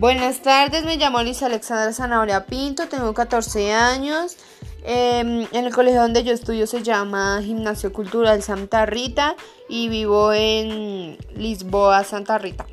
Buenas tardes, me llamo Lisa Alexandra Zanahoria Pinto, tengo 14 años. Em, en el colegio donde yo estudio se llama Gimnasio Cultural Santa Rita y vivo en Lisboa, Santa Rita.